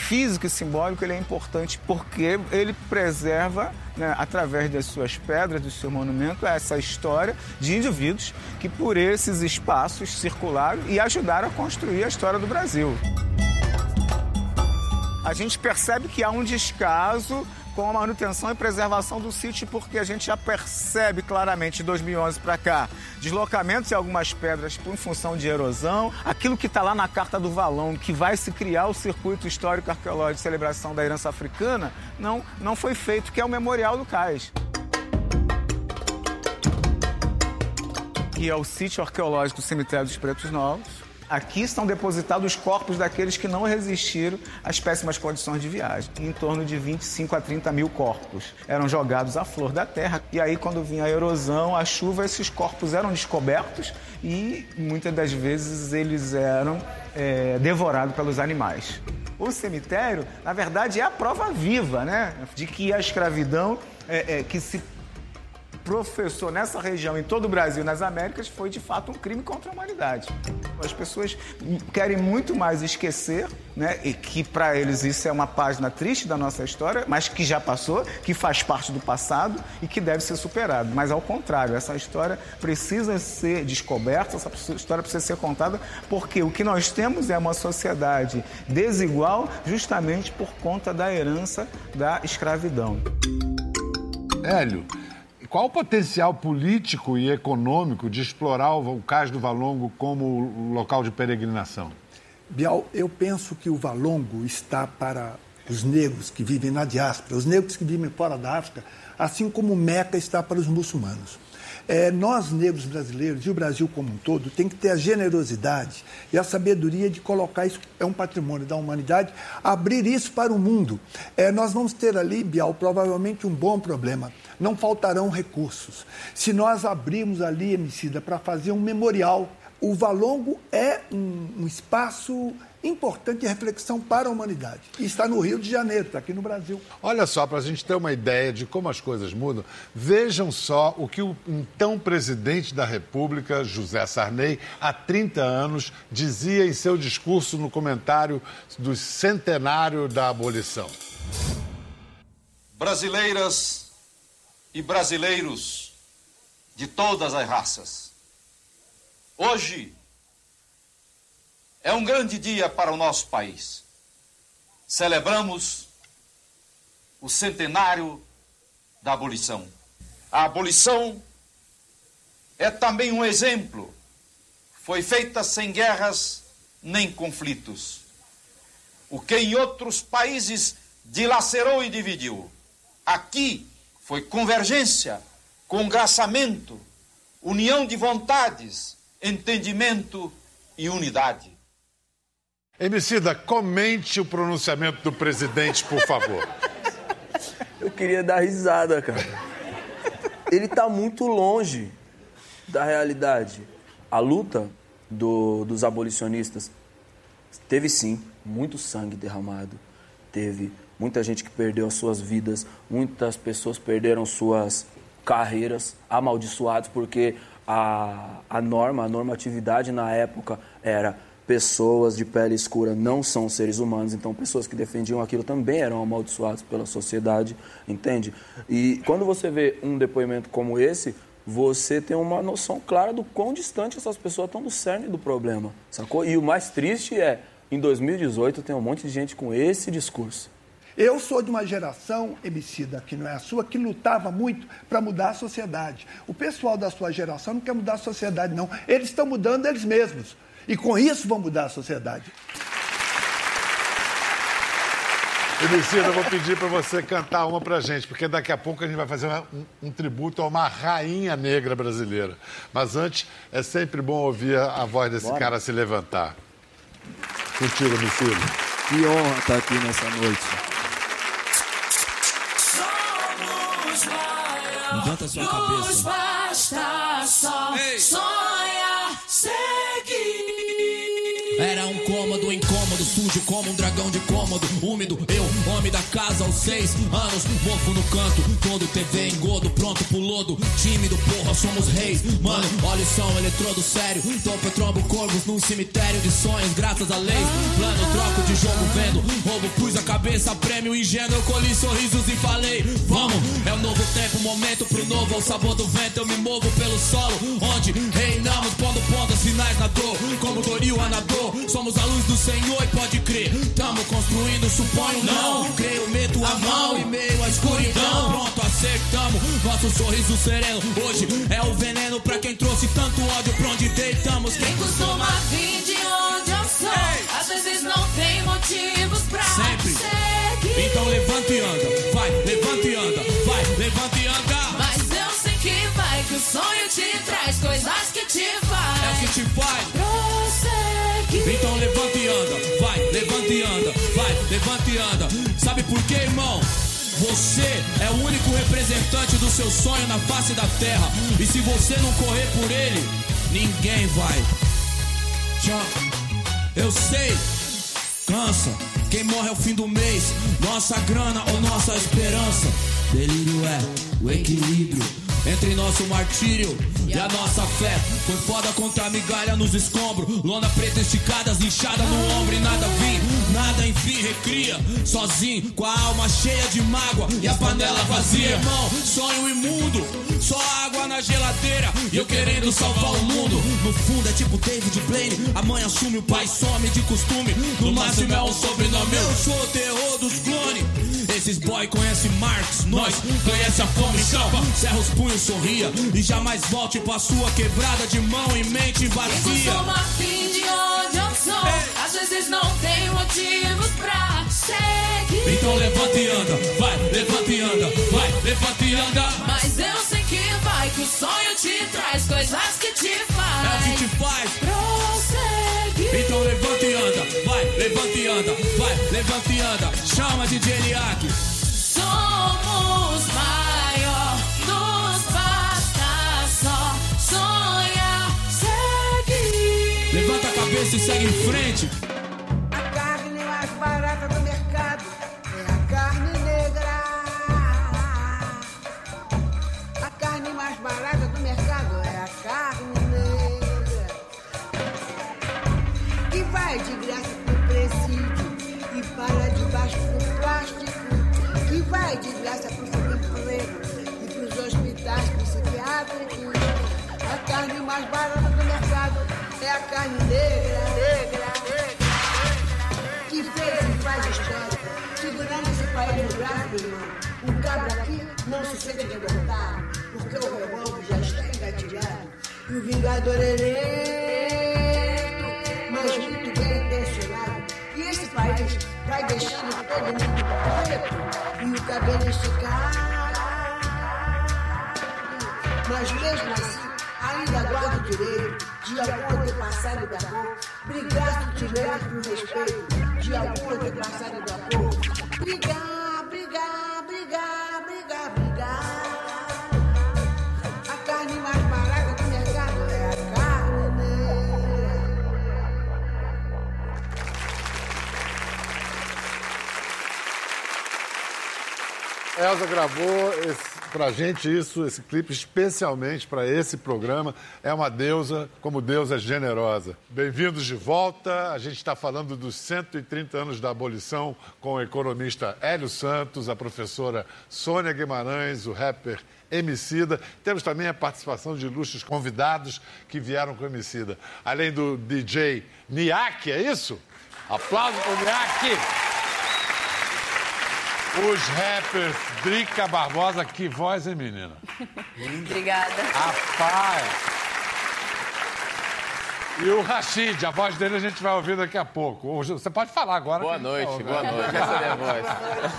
físico e simbólico, ele é importante porque ele preserva, né, através das suas pedras, do seu monumento, essa história de indivíduos que por esses espaços circularam e ajudaram a construir a história do Brasil. A gente percebe que há um descaso com a manutenção e preservação do sítio, porque a gente já percebe claramente de 2011 para cá deslocamentos em algumas pedras por função de erosão. Aquilo que está lá na Carta do Valão, que vai se criar o circuito histórico arqueológico de celebração da herança africana, não, não foi feito, que é o Memorial do Cais. Que é o sítio arqueológico do Cemitério dos Pretos Novos Aqui estão depositados os corpos daqueles que não resistiram às péssimas condições de viagem. Em torno de 25 a 30 mil corpos eram jogados à flor da terra. E aí, quando vinha a erosão, a chuva, esses corpos eram descobertos e muitas das vezes eles eram é, devorados pelos animais. O cemitério, na verdade, é a prova viva, né, de que a escravidão é, é, que se professor nessa região, em todo o Brasil, nas Américas, foi de fato um crime contra a humanidade. As pessoas querem muito mais esquecer, né, e que para eles isso é uma página triste da nossa história, mas que já passou, que faz parte do passado e que deve ser superado. Mas ao contrário, essa história precisa ser descoberta, essa história precisa ser contada, porque o que nós temos é uma sociedade desigual justamente por conta da herança da escravidão. Hélio, qual o potencial político e econômico de explorar o Cais do Valongo como local de peregrinação? Bial, eu penso que o Valongo está para os negros que vivem na diáspora, os negros que vivem fora da África, assim como Meca está para os muçulmanos. É, nós, negros brasileiros, e o Brasil como um todo, tem que ter a generosidade e a sabedoria de colocar isso, é um patrimônio da humanidade, abrir isso para o mundo. É, nós vamos ter ali, Bial, provavelmente um bom problema. Não faltarão recursos. Se nós abrirmos ali, Emicida, para fazer um memorial, o Valongo é um, um espaço importante de reflexão para a humanidade. E está no Rio de Janeiro, está aqui no Brasil. Olha só, para a gente ter uma ideia de como as coisas mudam, vejam só o que o então presidente da República, José Sarney, há 30 anos, dizia em seu discurso no comentário do centenário da abolição. Brasileiras e brasileiros de todas as raças. Hoje, é um grande dia para o nosso país. Celebramos o centenário da abolição. A abolição é também um exemplo. Foi feita sem guerras nem conflitos. O que em outros países dilacerou e dividiu. Aqui foi convergência, congraçamento, união de vontades, entendimento e unidade. Emicida, comente o pronunciamento do presidente, por favor. Eu queria dar risada, cara. Ele está muito longe da realidade. A luta do, dos abolicionistas teve sim muito sangue derramado, teve muita gente que perdeu as suas vidas, muitas pessoas perderam suas carreiras amaldiçoadas porque a, a norma, a normatividade na época era pessoas de pele escura não são seres humanos, então pessoas que defendiam aquilo também eram amaldiçoadas pela sociedade, entende? E quando você vê um depoimento como esse, você tem uma noção clara do quão distante essas pessoas estão do cerne do problema, sacou? E o mais triste é, em 2018 tem um monte de gente com esse discurso. Eu sou de uma geração, Emicida, que não é a sua, que lutava muito para mudar a sociedade. O pessoal da sua geração não quer mudar a sociedade, não. Eles estão mudando eles mesmos. E com isso vão mudar a sociedade. Emicida, eu vou pedir para você cantar uma para gente, porque daqui a pouco a gente vai fazer um, um, tributo a uma rainha negra brasileira. Mas antes, é sempre bom ouvir a voz desse Bora. cara se levantar. Contigo, Emicida. Que honra estar aqui nessa noite. Levanta a sua cabeça. basta só Ei. sonha seguir. Era um cômodo sujo como um dragão de cômodo, úmido. Eu, homem da casa aos seis anos, mofo no canto, todo TV engodo, pronto pro lodo. Tímido, porra, somos reis. Mano, olha o som, eletrodo sério. Topo, trombo corvos num cemitério de sonhos, graças a leis. Plano, troco de jogo, vendo. Roubo, pus a cabeça, prêmio ingênuo. Eu colhi sorrisos e falei, vamos. É o um novo tempo, momento pro novo. Ao sabor do vento, eu me movo pelo solo. Onde reinamos, pondo pontas finais na dor. Como Doril, Anador. Somos a luz do Senhor e pode crer. Tamo construindo, suponho não. Creio, meto a mão e meio à escuridão. Pronto, acertamos. Nosso sorriso sereno hoje é o veneno pra quem trouxe tanto ódio pra onde deitamos. Quem costuma vir de onde eu sou, Ei. às vezes não tem motivos pra Sempre. seguir. Então levanta e anda, vai, levanta e anda, vai, levanta e anda. Mas eu sei que vai, que o sonho te traz coisas que te faz. É o que te faz. Prosseguir. Então levanta e anda, vai, e anda, vai, levanta e anda. Sabe por quê, irmão? Você é o único representante do seu sonho na face da terra. E se você não correr por ele, ninguém vai. Tchau. Eu sei, cansa. Quem morre é o fim do mês. Nossa grana ou nossa esperança. Delírio é o equilíbrio entre nosso martírio e a nossa fé. Foi foda contra a migalha nos escombros. Lona preta esticada, inchada no ombro e nada vim. Nada enfim recria. Sozinho, com a alma cheia de mágoa e a panela vazia. Irmão, sonho imundo. Só água na geladeira. E eu querendo salvar o mundo. No fundo é tipo David Blaine. A mãe assume, o pai some de costume. No máximo é um sobrenome. Eu sou o terror dos clones. Esses boy conhecem Marx, nós conhece a fome. Escapa, cerra os punhos, sorria. E jamais volte pra sua quebrada de mão e mente vazia. Eu sou fim de onde eu sou. Ei. Às vezes não tem motivos pra seguir. Então levanta e anda, vai, levanta e anda, vai, levanta e anda. Mas eu sei que vai, que o sonho te coisas que te É o faz que te faz. Levanta e anda, vai, levanta e anda. Chama de Eliac. Somos maior, nos basta só sonhar, seguir. Levanta a cabeça e segue em frente. Vai de graça pro subemprego e pros hospitais psiquiátricos. A carne mais barata do mercado é a carne negra, negra, negra que fez e faz história, segurando esse país no irmão. O cabra aqui não se sente derrotado, porque o revólver já está engatilhado. E o vingador é lento, mas muito bem intencionado. E esse país vai deixando todo mundo preto e o cabelo esticado. Mas mesmo assim, ainda guardo o direito de algum antepassado da cor brigar se tiver por respeito de algum antepassado da cor. Brigar, brigar, brigar, brigar, brigar. Elza gravou esse, pra gente isso, esse clipe, especialmente para esse programa. É uma deusa, como deusa generosa. Bem-vindos de volta. A gente está falando dos 130 anos da abolição com o economista Hélio Santos, a professora Sônia Guimarães, o rapper Emicida. Temos também a participação de ilustres convidados que vieram com Emicida. Além do DJ Niak, é isso? Aplausos para o Niak! Os rappers Drica Barbosa, que voz, hein, menina? Obrigada. Rapaz! E o Rashid, a voz dele a gente vai ouvir daqui a pouco. Hoje- Você pode falar agora. Boa noite, tá boa noite. Essa é a minha voz.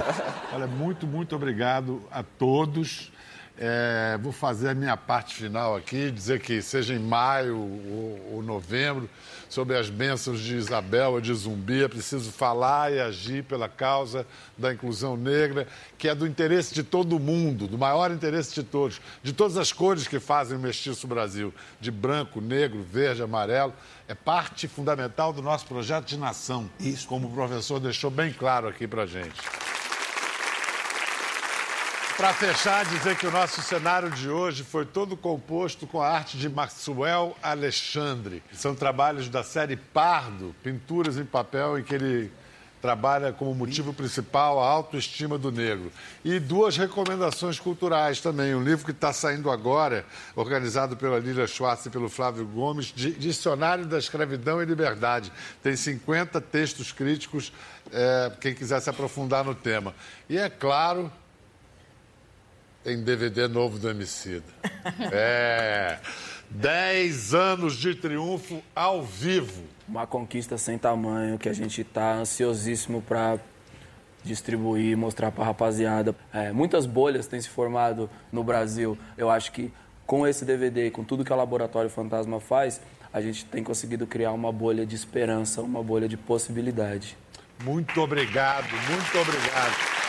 Olha, muito, muito obrigado a todos. É, vou fazer a minha parte final aqui, dizer que seja em maio ou, ou novembro, sobre as bênçãos de Isabel ou de Zumbi, é preciso falar e agir pela causa da inclusão negra, que é do interesse de todo mundo, do maior interesse de todos, de todas as cores que fazem o mestiço Brasil, de branco, negro, verde, amarelo, é parte fundamental do nosso projeto de nação, Isso. como o professor deixou bem claro aqui para gente. Para fechar, dizer que o nosso cenário de hoje foi todo composto com a arte de Maxwell Alexandre. São trabalhos da série Pardo, pinturas em papel, em que ele trabalha como motivo principal a autoestima do negro. E duas recomendações culturais também. Um livro que está saindo agora, organizado pela Lília Schwartz e pelo Flávio Gomes, Di- Dicionário da Escravidão e Liberdade. Tem 50 textos críticos, eh, quem quiser se aprofundar no tema. E é claro, tem DVD novo do Emicida. É. 10 anos de triunfo ao vivo. Uma conquista sem tamanho que a gente tá ansiosíssimo para distribuir, mostrar para rapaziada. É, muitas bolhas têm se formado no Brasil. Eu acho que com esse DVD, com tudo que o Laboratório Fantasma faz, a gente tem conseguido criar uma bolha de esperança, uma bolha de possibilidade. Muito obrigado, muito obrigado.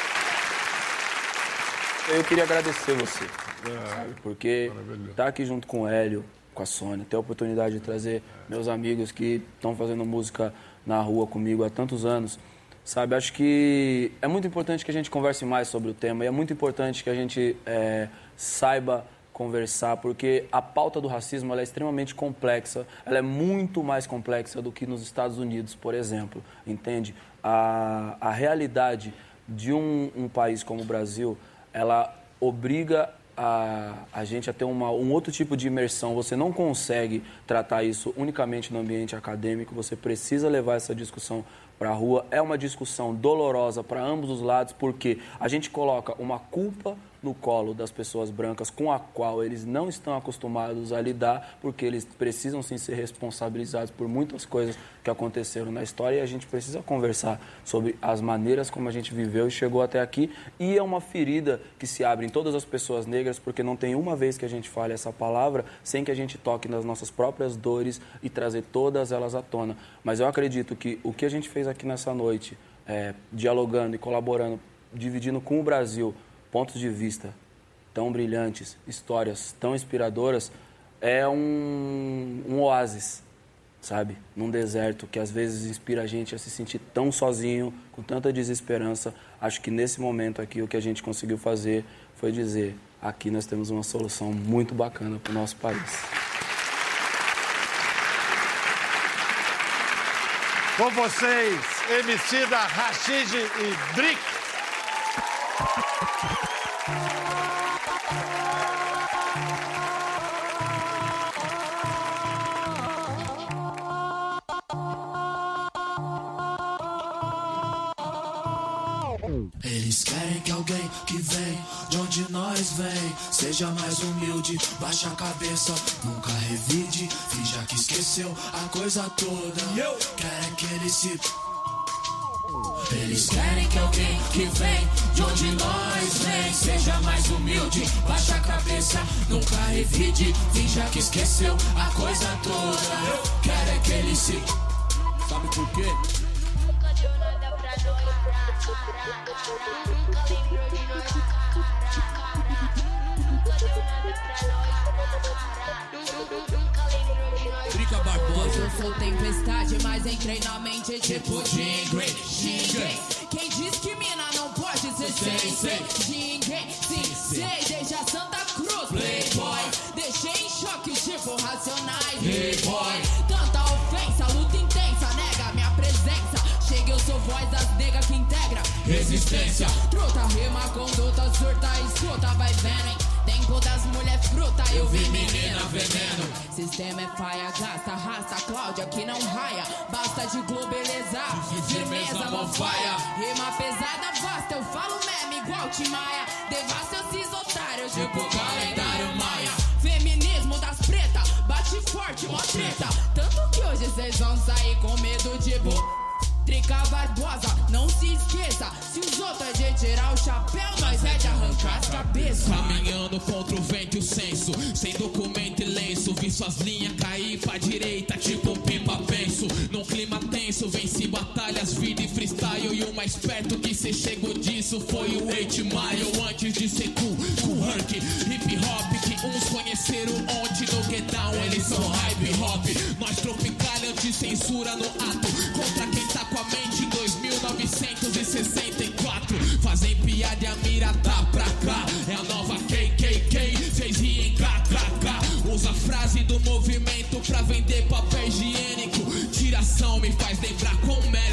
Eu queria agradecer você, sabe? porque estar aqui junto com o Hélio, com a Sônia, ter a oportunidade de trazer meus amigos que estão fazendo música na rua comigo há tantos anos, sabe? Acho que é muito importante que a gente converse mais sobre o tema e é muito importante que a gente é, saiba conversar, porque a pauta do racismo é extremamente complexa, ela é muito mais complexa do que nos Estados Unidos, por exemplo, entende? A, a realidade de um, um país como o Brasil, ela obriga a, a gente a ter uma, um outro tipo de imersão. Você não consegue tratar isso unicamente no ambiente acadêmico, você precisa levar essa discussão para a rua. É uma discussão dolorosa para ambos os lados, porque a gente coloca uma culpa no colo das pessoas brancas com a qual eles não estão acostumados a lidar, porque eles precisam sim ser responsabilizados por muitas coisas que aconteceram na história e a gente precisa conversar sobre as maneiras como a gente viveu e chegou até aqui. E é uma ferida que se abre em todas as pessoas negras, porque não tem uma vez que a gente fale essa palavra sem que a gente toque nas nossas próprias dores e trazer todas elas à tona. Mas eu acredito que o que a gente fez aqui nessa noite, é, dialogando e colaborando, dividindo com o Brasil pontos de vista tão brilhantes, histórias tão inspiradoras, é um, um oásis, sabe? Num deserto que às vezes inspira a gente a se sentir tão sozinho, com tanta desesperança. Acho que nesse momento aqui o que a gente conseguiu fazer foi dizer: aqui nós temos uma solução muito bacana para o nosso país. Com vocês, Emicida, Rashid e Drick. Baixa a cabeça, nunca revide, finja que esqueceu a coisa toda. Querem que ele se eles querem que alguém que vem de onde nós vem seja mais humilde, baixa a cabeça, nunca revide, finja que esqueceu a coisa toda. Querem que ele se. Sabe por quê? Drica Barbosa. Eu sou tempestade, mas entrei na mente tipo Jingle. Jingle. Quem diz que mina não pode ser sem sem Jingle. Sim, sei, desde a Santa Cruz. Playboy. Deixei em choque tipo racionais. Playboy. Tanta ofensa, luta intensa, nega minha presença. Chega, eu sou voz das negas que integra. Resistência. Truta, rima, conduta, surta, escuta, vai vendo, hein? Tempo das mulher fruta, eu vi menina veneno. Sistema é faia, gasta, arrasta, Cláudia que não raia. Basta de globelezar, firmeza, mofaia. Rima pesada, vasta, eu falo meme igual Timaya. Devasta esses otários, tipo calendário maia. Feminismo das pretas, bate forte, mó treta. Tanto que hoje vocês vão sair com medo de bo... Trica Barbosa, não se esqueça. Se os outros é de tirar o chapéu, nós é de arrancar as cabeças. Caminhando contra o vento e o senso Sem documento e lenço Vi suas linhas cair pra direita Tipo pipa penso Num clima tenso Venci batalhas, vida e freestyle E o mais perto que cê chegou disso Foi o 8 Mile Antes de ser cool, cool Hip hop que uns conheceram ontem No Get Down Eles são hype hop Nós tropicalha anti-censura no ato Contra quem 1964 Fazem piada e a mira tá pra cá. É a nova KKK, fez rir em KKK. Usa a frase do movimento pra vender papel higiênico. Tiração me faz lembrar como é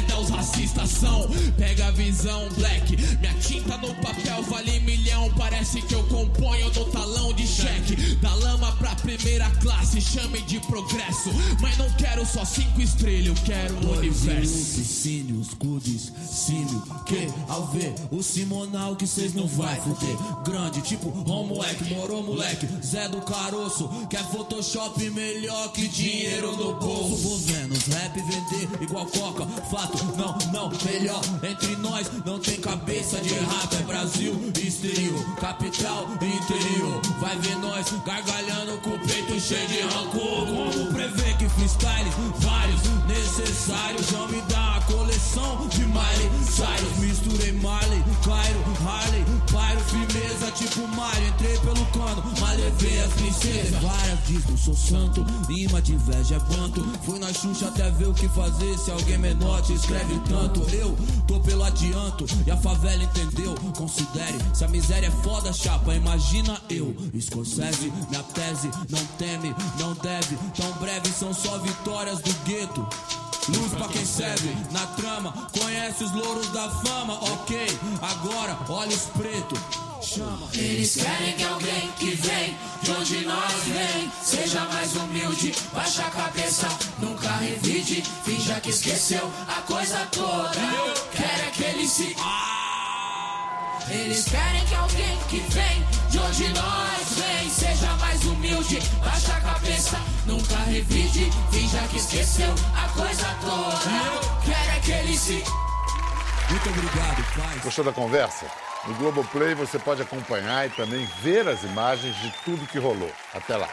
os são Pega a visão black. Minha tinta no papel vale milhão. Parece que eu componho no talão de cheque. Da lama pra primeira classe Chame de progresso. Mas não quero só cinco estrelas Eu quero o universo. Piscínios, goodies, símio Que ao ver o Simonal que cês não vai fuder. Grande, tipo homoleque, morou moleque. Zé do Caroço, quer Photoshop melhor que dinheiro no bolso. Vou vendo os rap vender igual coca. Fato, não, não, melhor. Entre nós não tem cabeça de rap É Brasil, exterior, capital, interior. Vai ver nós gargalhando com o peito cheio de rancor. Como prever que freestyle, vários necessários? Vão me dar a coleção de Miley Cyrus. Misturei Marley, Cairo, Harley firmeza tipo Mario Entrei pelo cano, mas levei as princesas. Várias diz não sou santo, rima de inveja é banto. Fui na Xuxa até ver o que fazer Se alguém menor te escreve tanto. Eu tô pelo adianto e a favela entendeu. Considere, se a miséria é foda, chapa Imagina eu, Scorsese, minha tese Não teme, não deve. Tão breve são só vitórias do gueto Luz pra quem serve na trama, conhece os louros da fama, ok. Agora, olhos preto, chama. Eles querem que alguém que vem de onde nós vem seja mais humilde, baixa a cabeça, nunca revide, finja que esqueceu a coisa toda. Quer é que ele se. Eles querem que alguém que vem de onde nós vem seja mais humilde, baixa a cabeça, nunca revide, finja que esqueceu a coisa toda. Eu quero é que ele se Muito obrigado, pai. Gostou da conversa? No Globoplay você pode acompanhar e também ver as imagens de tudo que rolou. Até lá.